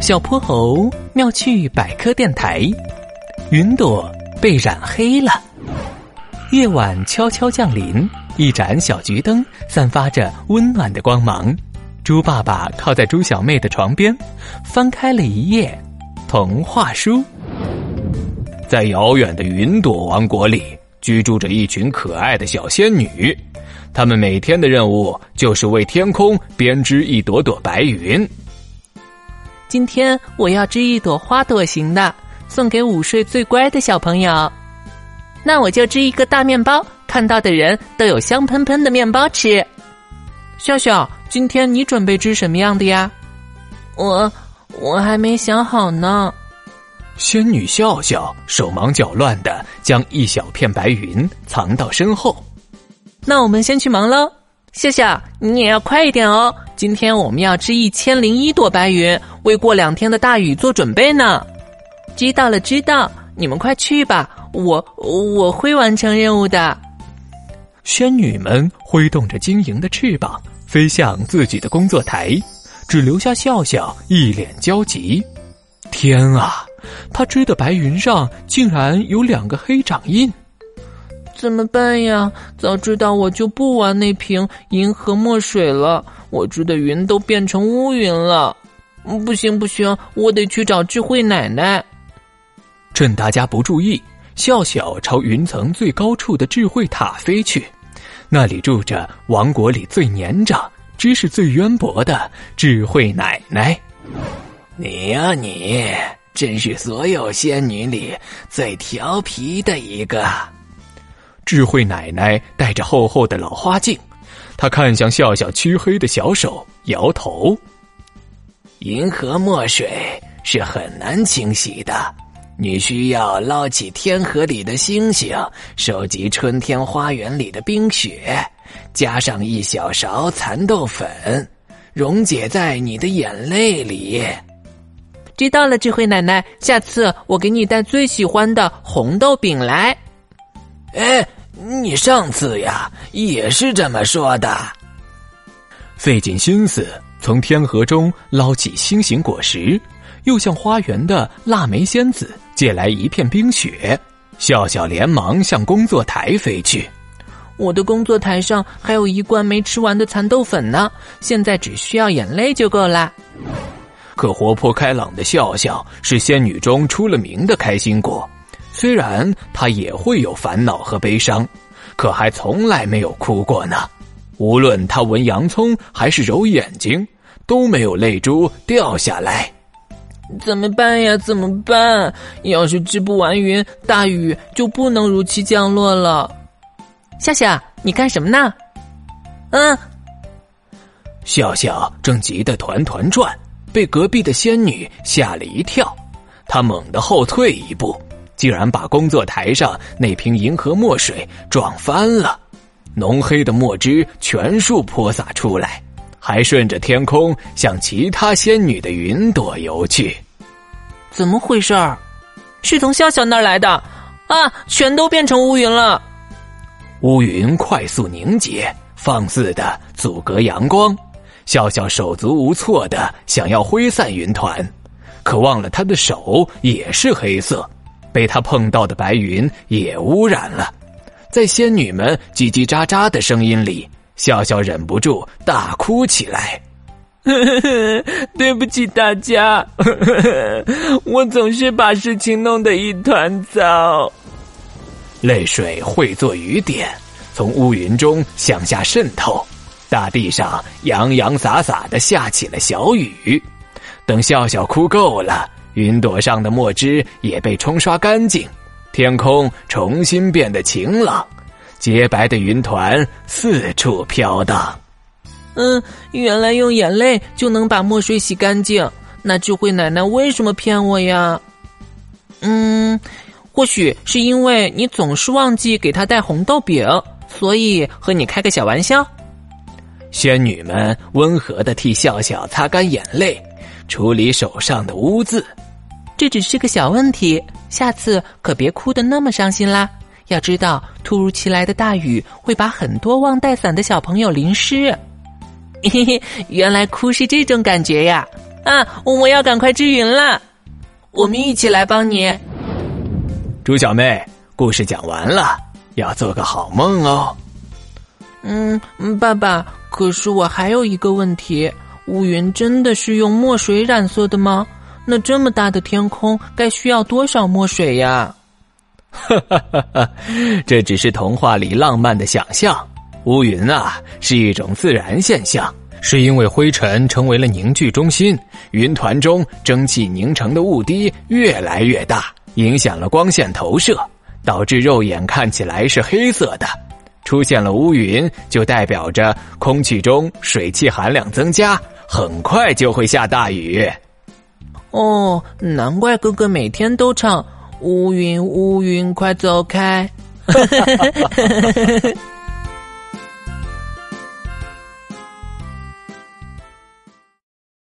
小泼猴妙趣百科电台，云朵被染黑了。夜晚悄悄降临，一盏小桔灯散发着温暖的光芒。猪爸爸靠在猪小妹的床边，翻开了一页童话书。在遥远的云朵王国里，居住着一群可爱的小仙女，她们每天的任务就是为天空编织一朵朵白云。今天我要织一朵花朵型的，送给午睡最乖的小朋友。那我就织一个大面包，看到的人都有香喷喷的面包吃。笑笑，今天你准备织什么样的呀？我我还没想好呢。仙女笑笑手忙脚乱的将一小片白云藏到身后。那我们先去忙喽。笑笑，你也要快一点哦！今天我们要织一千零一朵白云，为过两天的大雨做准备呢。知道了，知道。你们快去吧，我我会完成任务的。仙女们挥动着晶莹的翅膀，飞向自己的工作台，只留下笑笑一脸焦急。天啊，他织的白云上竟然有两个黑掌印！怎么办呀？早知道我就不玩那瓶银河墨水了。我织的云都变成乌云了。不行不行，我得去找智慧奶奶。趁大家不注意，笑笑朝云层最高处的智慧塔飞去。那里住着王国里最年长、知识最渊博的智慧奶奶。你呀，你真是所有仙女里最调皮的一个。智慧奶奶戴着厚厚的老花镜，她看向笑笑黢黑的小手，摇头。银河墨水是很难清洗的，你需要捞起天河里的星星，收集春天花园里的冰雪，加上一小勺蚕豆粉，溶解在你的眼泪里。知道了，智慧奶奶，下次我给你带最喜欢的红豆饼来。哎。你上次呀也是这么说的。费尽心思从天河中捞起星形果实，又向花园的腊梅仙子借来一片冰雪。笑笑连忙向工作台飞去。我的工作台上还有一罐没吃完的蚕豆粉呢，现在只需要眼泪就够了。可活泼开朗的笑笑是仙女中出了名的开心果。虽然他也会有烦恼和悲伤，可还从来没有哭过呢。无论他闻洋葱还是揉眼睛，都没有泪珠掉下来。怎么办呀？怎么办？要是织不完云，大雨就不能如期降落了。笑笑，你干什么呢？嗯。笑笑正急得团团转，被隔壁的仙女吓了一跳，她猛地后退一步。竟然把工作台上那瓶银河墨水撞翻了，浓黑的墨汁全数泼洒出来，还顺着天空向其他仙女的云朵游去。怎么回事儿？是从笑笑那儿来的啊！全都变成乌云了。乌云快速凝结，放肆的阻隔阳光。笑笑手足无措的想要挥散云团，可忘了他的手也是黑色。被他碰到的白云也污染了，在仙女们叽叽喳喳的声音里，笑笑忍不住大哭起来。对不起大家，我总是把事情弄得一团糟。泪水汇作雨点，从乌云中向下渗透，大地上洋洋洒洒的下起了小雨。等笑笑哭够了。云朵上的墨汁也被冲刷干净，天空重新变得晴朗，洁白的云团四处飘荡。嗯，原来用眼泪就能把墨水洗干净，那智慧奶奶为什么骗我呀？嗯，或许是因为你总是忘记给她带红豆饼，所以和你开个小玩笑。仙女们温和的替笑笑擦干眼泪，处理手上的污渍。这只是个小问题，下次可别哭得那么伤心啦。要知道，突如其来的大雨会把很多忘带伞的小朋友淋湿。嘿嘿，原来哭是这种感觉呀！啊！我要赶快织云了，我们一起来帮你。猪小妹，故事讲完了，要做个好梦哦。嗯，爸爸，可是我还有一个问题：乌云真的是用墨水染色的吗？那这么大的天空，该需要多少墨水呀？哈哈哈哈这只是童话里浪漫的想象。乌云啊，是一种自然现象，是因为灰尘成为了凝聚中心，云团中蒸汽凝成的雾滴越来越大，影响了光线投射，导致肉眼看起来是黑色的。出现了乌云，就代表着空气中水汽含量增加，很快就会下大雨。哦，难怪哥哥每天都唱“乌云乌云快走开”。